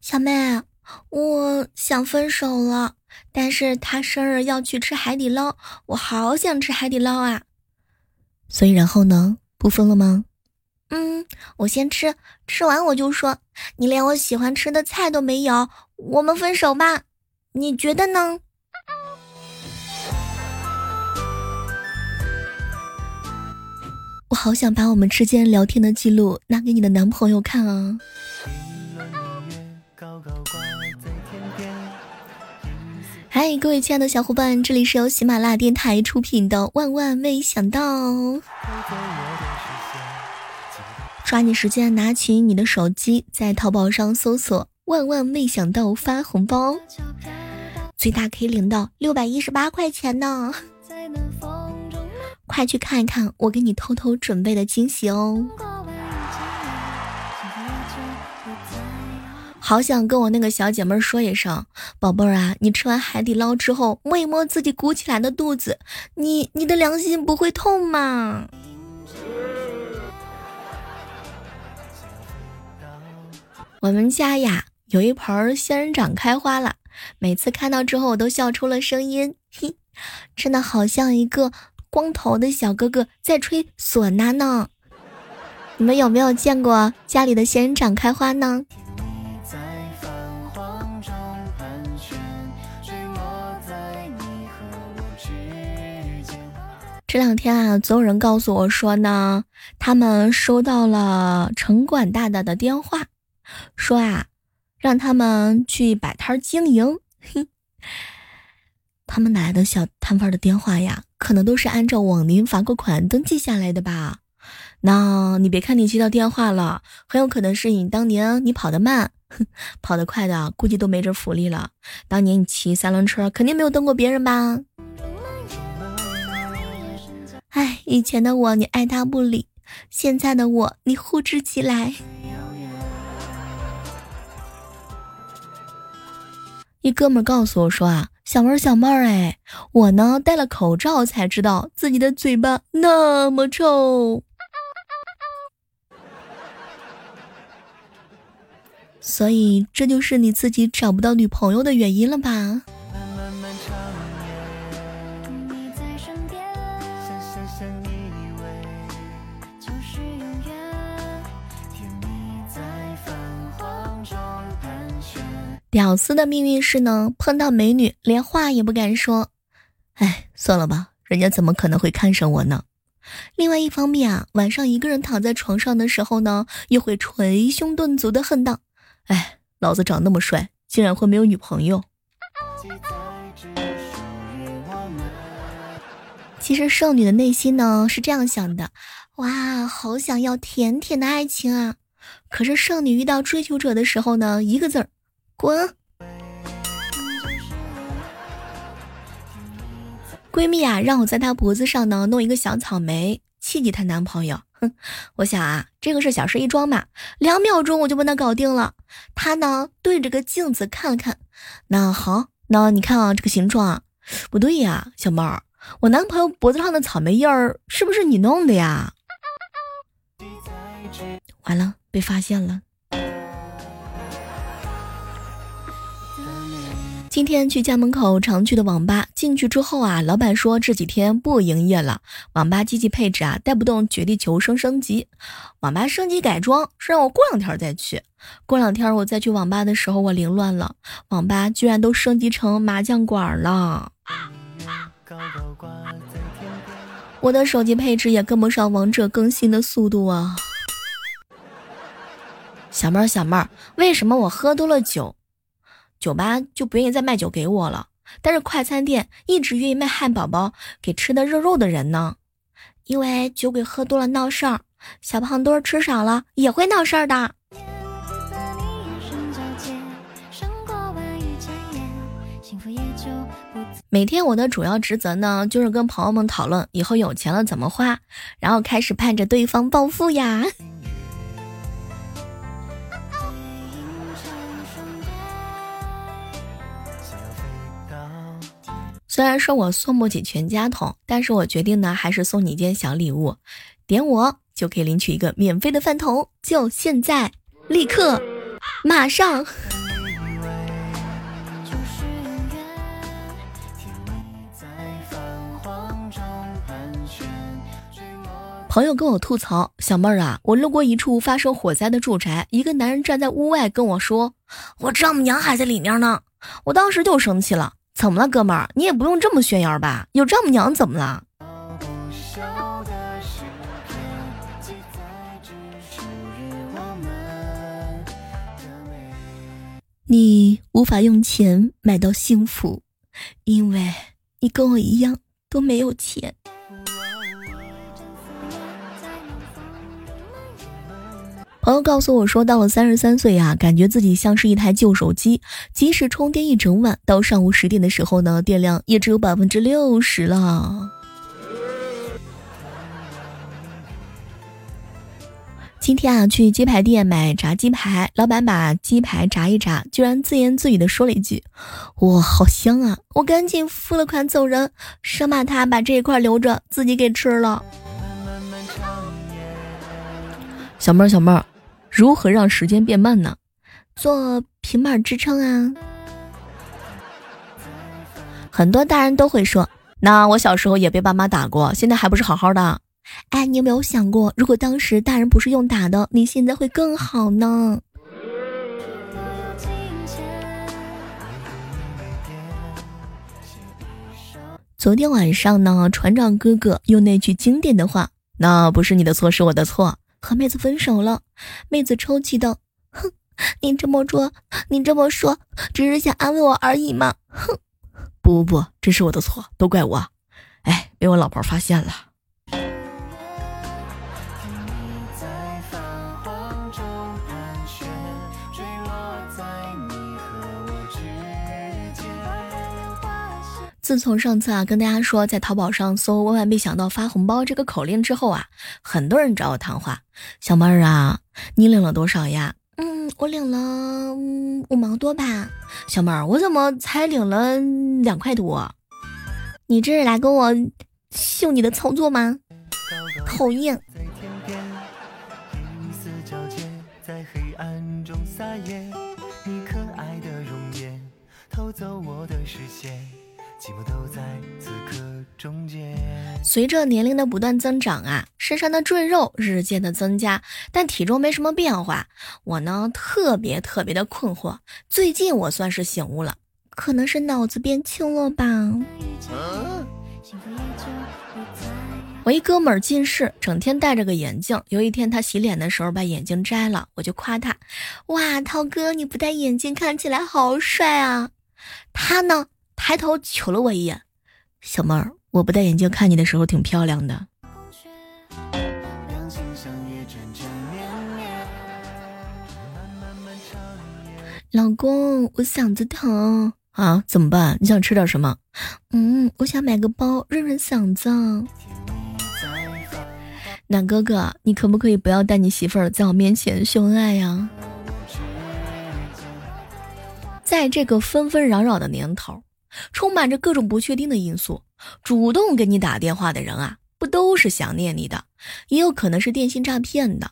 小妹，我想分手了，但是他生日要去吃海底捞，我好想吃海底捞啊。所以然后呢？不分了吗？嗯，我先吃，吃完我就说，你连我喜欢吃的菜都没有，我们分手吧。你觉得呢？我好想把我们之间聊天的记录拿给你的男朋友看啊！嗨，各位亲爱的小伙伴，这里是由喜马拉雅电台出品的《万万没想到》。抓紧时间拿起你的手机，在淘宝上搜索“万万没想到”发红包，最大可以领到六百一十八块钱呢！快去看一看我给你偷偷准备的惊喜哦！好想跟我那个小姐妹说一声，宝贝儿啊，你吃完海底捞之后摸一摸自己鼓起来的肚子，你你的良心不会痛吗？我们家呀有一盆仙人掌开花了，每次看到之后我都笑出了声音，嘿，真的好像一个。光头的小哥哥在吹唢呐呢，你们有没有见过家里的仙人掌开花呢？这两天啊，总有人告诉我说呢，他们收到了城管大大的电话，说啊，让他们去摆摊经营。哼他们哪来的小摊贩的电话呀？可能都是按照往年罚过款登记下来的吧。那你别看你接到电话了，很有可能是你当年你跑得慢，跑得快的估计都没这福利了。当年你骑三轮车，肯定没有蹬过别人吧？以前的我你爱答不理，现在的我你呼之即来。一哥们告诉我说啊。小妹儿，小妹儿，哎，我呢戴了口罩才知道自己的嘴巴那么臭，所以这就是你自己找不到女朋友的原因了吧？屌丝的命运是呢，碰到美女连话也不敢说。哎，算了吧，人家怎么可能会看上我呢？另外一方面啊，晚上一个人躺在床上的时候呢，又会捶胸顿足的恨道：“哎，老子长那么帅，竟然会没有女朋友。”其实剩女的内心呢是这样想的：哇，好想要甜甜的爱情啊！可是剩女遇到追求者的时候呢，一个字儿。滚！闺蜜啊，让我在她脖子上呢弄一个小草莓，气气她男朋友。哼，我想啊，这个是小事一桩嘛，两秒钟我就帮她搞定了。她呢对着个镜子看了看，那好，那你看啊，这个形状啊，不对呀，小妹儿，我男朋友脖子上的草莓印儿是不是你弄的呀？完了，被发现了。今天去家门口常去的网吧，进去之后啊，老板说这几天不营业了。网吧机器配置啊带不动绝地求生升级，网吧升级改装是让我过两天再去。过两天我再去网吧的时候，我凌乱了，网吧居然都升级成麻将馆了。我的手机配置也跟不上王者更新的速度啊！小妹儿，小妹儿，为什么我喝多了酒？酒吧就不愿意再卖酒给我了，但是快餐店一直愿意卖汉堡包给吃的肉肉的人呢。因为酒鬼喝多了闹事儿，小胖墩吃少了也会闹事儿的。每天我的主要职责呢，就是跟朋友们讨论以后有钱了怎么花，然后开始盼着对方暴富呀。虽然说我送不起全家桶，但是我决定呢，还是送你一件小礼物，点我就可以领取一个免费的饭桶，就现在，立刻，马上。朋友跟我吐槽，小妹儿啊，我路过一处发生火灾的住宅，一个男人站在屋外跟我说，我丈母娘还在里面呢。我当时就生气了，怎么了，哥们儿？你也不用这么炫耀吧？有丈母娘怎么了？”你无法用钱买到幸福，因为你跟我一样都没有钱。朋友告诉我说，到了三十三岁呀，感觉自己像是一台旧手机，即使充电一整晚，到上午十点的时候呢，电量也只有百分之六十了。今天啊，去鸡排店买炸鸡排，老板把鸡排炸一炸，居然自言自语的说了一句：“哇，好香啊！”我赶紧付了款走人，生怕他把这一块留着自己给吃了。小妹儿，小妹儿，如何让时间变慢呢？做平板支撑啊！很多大人都会说：“那我小时候也被爸妈打过，现在还不是好好的。”哎，你有没有想过，如果当时大人不是用打的，你现在会更好呢？昨天晚上呢，船长哥哥用那句经典的话：“那不是你的错，是我的错。”和妹子分手了。妹子抽泣道：“哼，你这么说，你这么说，只是想安慰我而已嘛？”哼，不不不，这是我的错，都怪我。哎，被我老婆发现了。自从上次啊跟大家说在淘宝上搜“万万没想到发红包”这个口令之后啊，很多人找我谈话。小妹儿啊，你领了多少呀？嗯，我领了五毛多吧。小妹儿，我怎么才领了两块多？你这是来跟我秀你的操作吗？讨厌。寂寞都在此刻终结随着年龄的不断增长啊，身上的赘肉日渐的增加，但体重没什么变化。我呢，特别特别的困惑。最近我算是醒悟了，可能是脑子变轻了吧。我一哥们儿近视，整天戴着个眼镜。有一天他洗脸的时候把眼镜摘了，我就夸他：“哇，涛哥你不戴眼镜看起来好帅啊！”他呢？抬头瞅了我一眼，小妹儿，我不戴眼镜看你的时候挺漂亮的。老公，我嗓子疼啊，怎么办？你想吃点什么？嗯，我想买个包润润嗓子。暖哥哥，你可不可以不要带你媳妇儿在我面前秀恩爱呀？在这个纷纷扰扰的年头。充满着各种不确定的因素，主动给你打电话的人啊，不都是想念你的，也有可能是电信诈骗的。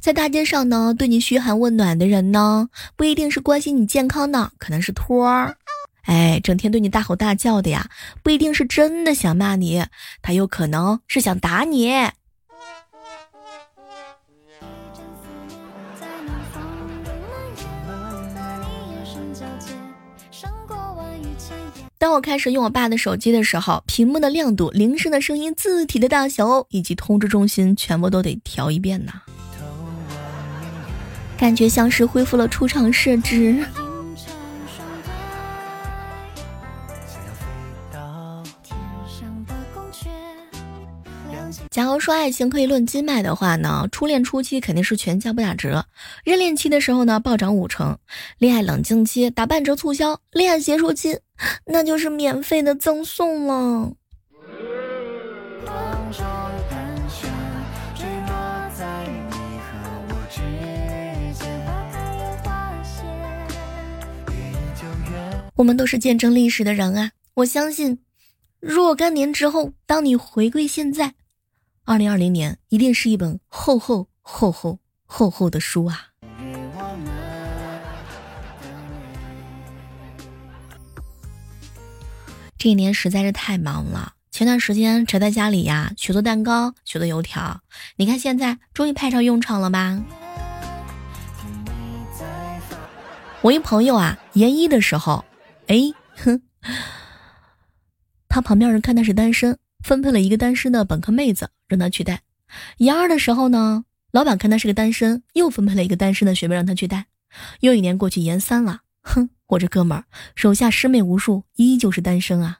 在大街上呢，对你嘘寒问暖的人呢，不一定是关心你健康的，可能是托儿。哎，整天对你大吼大叫的呀，不一定是真的想骂你，他有可能是想打你。交接当我开始用我爸的手机的时候，屏幕的亮度、铃声的声音、字体的大小以及通知中心，全部都得调一遍呢。感觉像是恢复了出厂设置。假如说爱情可以论斤卖的话呢，初恋初期肯定是全价不打折，热恋期的时候呢暴涨五成，恋爱冷静期打半折促销，恋爱结束期那就是免费的赠送了。我们都是见证历史的人啊！我相信，若干年之后，当你回归现在。二零二零年一定是一本厚厚厚厚厚厚的书啊！这一年实在是太忙了。前段时间宅在家里呀，学做蛋糕，学做油条，你看现在终于派上用场了吧？我一朋友啊，研一的时候，哎，哼，他旁边人看他是单身，分配了一个单身的本科妹子让他去带；研二的时候呢，老板看他是个单身，又分配了一个单身的学妹让他去带。又一年过去，研三了，哼，我这哥们儿手下师妹无数，依旧是单身啊。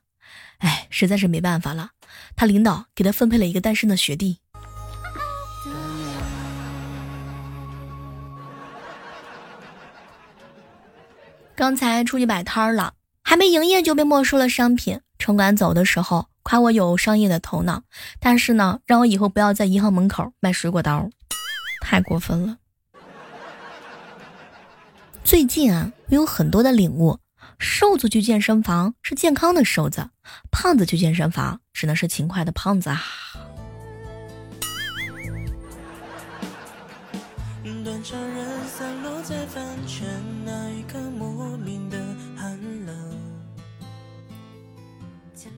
哎，实在是没办法了。他领导给他分配了一个单身的学弟。刚才出去摆摊了，还没营业就被没收了商品。城管走的时候夸我有商业的头脑，但是呢，让我以后不要在银行门口卖水果刀，太过分了。最近啊，我有很多的领悟。瘦子去健身房是健康的瘦子，胖子去健身房只能是勤快的胖子啊。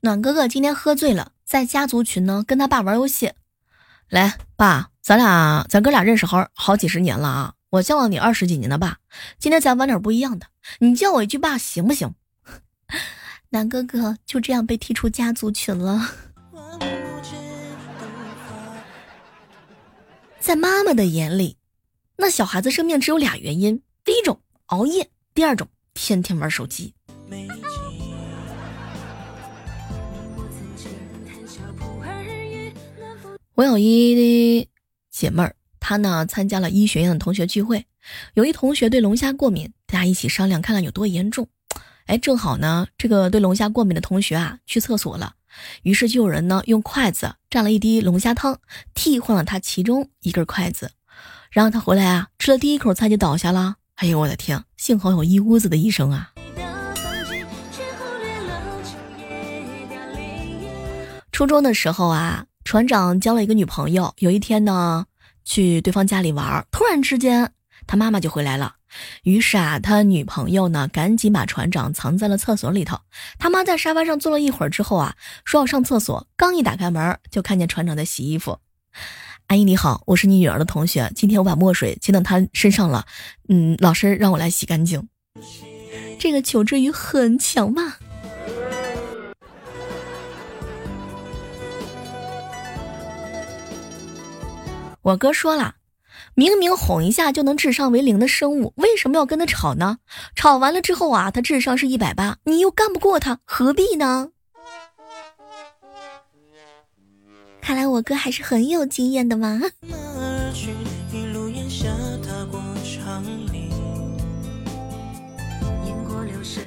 暖哥哥今天喝醉了，在家族群呢跟他爸玩游戏。来，爸，咱俩咱哥俩认识好好几十年了啊。我叫了你二十几年的爸，今天咱玩点不一样的。你叫我一句爸行不行？南哥哥就这样被踢出家族群了。在妈妈的眼里，那小孩子生病只有俩原因：第一种熬夜，第二种天天玩手机。我有一姐妹儿。他呢参加了医学院的同学聚会，有一同学对龙虾过敏，大家一起商量看看有多严重。哎，正好呢，这个对龙虾过敏的同学啊去厕所了，于是就有人呢用筷子蘸了一滴龙虾汤，替换了他其中一根筷子，然后他回来啊吃了第一口菜就倒下了。哎呦我的天，幸好有一屋子的医生啊。初中的时候啊，船长交了一个女朋友，有一天呢。去对方家里玩，突然之间他妈妈就回来了。于是啊，他女朋友呢赶紧把船长藏在了厕所里头。他妈在沙发上坐了一会儿之后啊，说要上厕所，刚一打开门就看见船长在洗衣服。阿姨你好，我是你女儿的同学，今天我把墨水溅到她身上了，嗯，老师让我来洗干净。这个求知欲很强嘛。我哥说了，明明哄一下就能智商为零的生物，为什么要跟他吵呢？吵完了之后啊，他智商是一百八，你又干不过他，何必呢？看来我哥还是很有经验的嘛。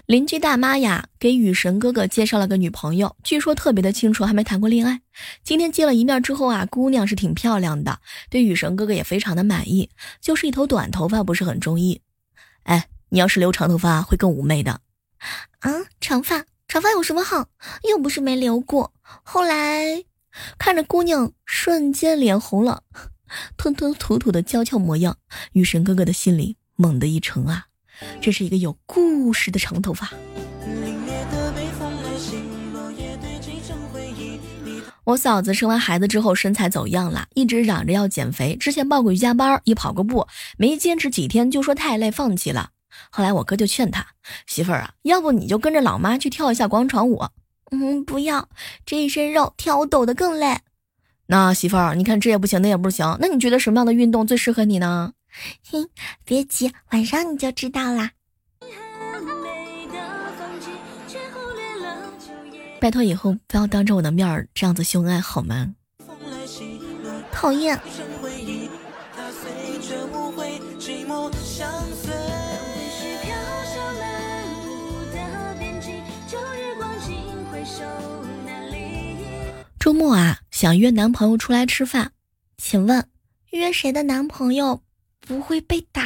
邻居大妈呀，给雨神哥哥介绍了个女朋友，据说特别的清楚，还没谈过恋爱。今天见了一面之后啊，姑娘是挺漂亮的，对雨神哥哥也非常的满意，就是一头短头发不是很中意。哎，你要是留长头发会更妩媚的。啊，长发，长发有什么好？又不是没留过。后来看着姑娘瞬间脸红了，吞吞吐吐的娇俏模样，雨神哥哥的心里猛地一沉啊。这是一个有故事的长头发。我嫂子生完孩子之后身材走样了，一直嚷着要减肥。之前报过瑜伽班，也跑过步，没坚持几天就说太累放弃了。后来我哥就劝他媳妇儿啊，要不你就跟着老妈去跳一下广场舞。嗯，不要，这一身肉跳舞抖得更累。那媳妇儿，你看这也不行，那也不行，那你觉得什么样的运动最适合你呢？哼，别急，晚上你就知道啦。拜托以后不要当着我的面儿这样子秀恩爱好吗？讨厌。周末啊，想约男朋友出来吃饭，请问约谁的男朋友？不会被打。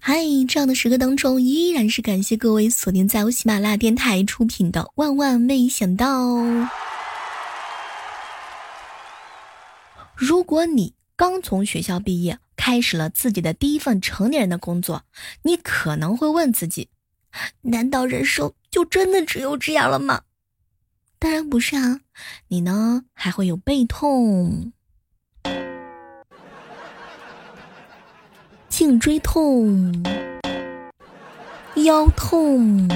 嗨，这样的时刻当中，依然是感谢各位锁定在由喜马拉雅电台出品的《万万没想到》。如果你刚从学校毕业，开始了自己的第一份成年人的工作，你可能会问自己：难道人生就真的只有这样了吗？当然不是啊，你呢还会有背痛、颈椎痛、腰痛。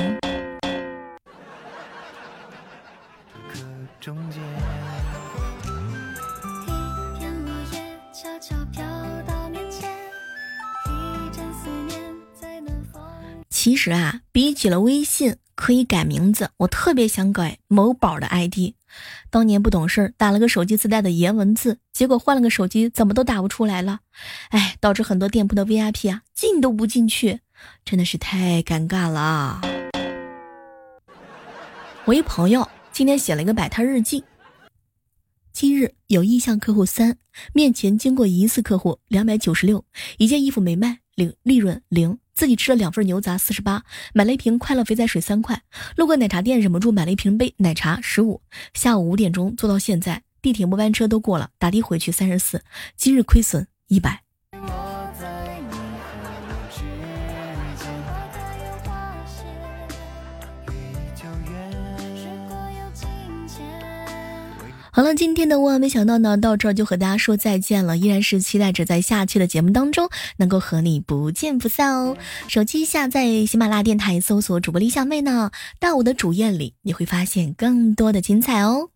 其实啊，比起了微信可以改名字，我特别想改某宝的 ID。当年不懂事，打了个手机自带的颜文字，结果换了个手机，怎么都打不出来了。哎，导致很多店铺的 VIP 啊进都不进去，真的是太尴尬了。我一朋友今天写了一个摆摊日记。今日有意向客户三，面前经过疑似客户两百九十六，一件衣服没卖，零利润零。自己吃了两份牛杂四十八，买了一瓶快乐肥仔水三块，路过奶茶店忍不住买了一瓶杯奶茶十五。下午五点钟坐到现在，地铁末班车都过了，打的回去三十四，今日亏损一百。好了，今天的万万没想到呢，到这儿就和大家说再见了。依然是期待着在下期的节目当中能够和你不见不散哦。手机下载喜马拉雅电台，搜索主播李小妹呢，到我的主页里，你会发现更多的精彩哦。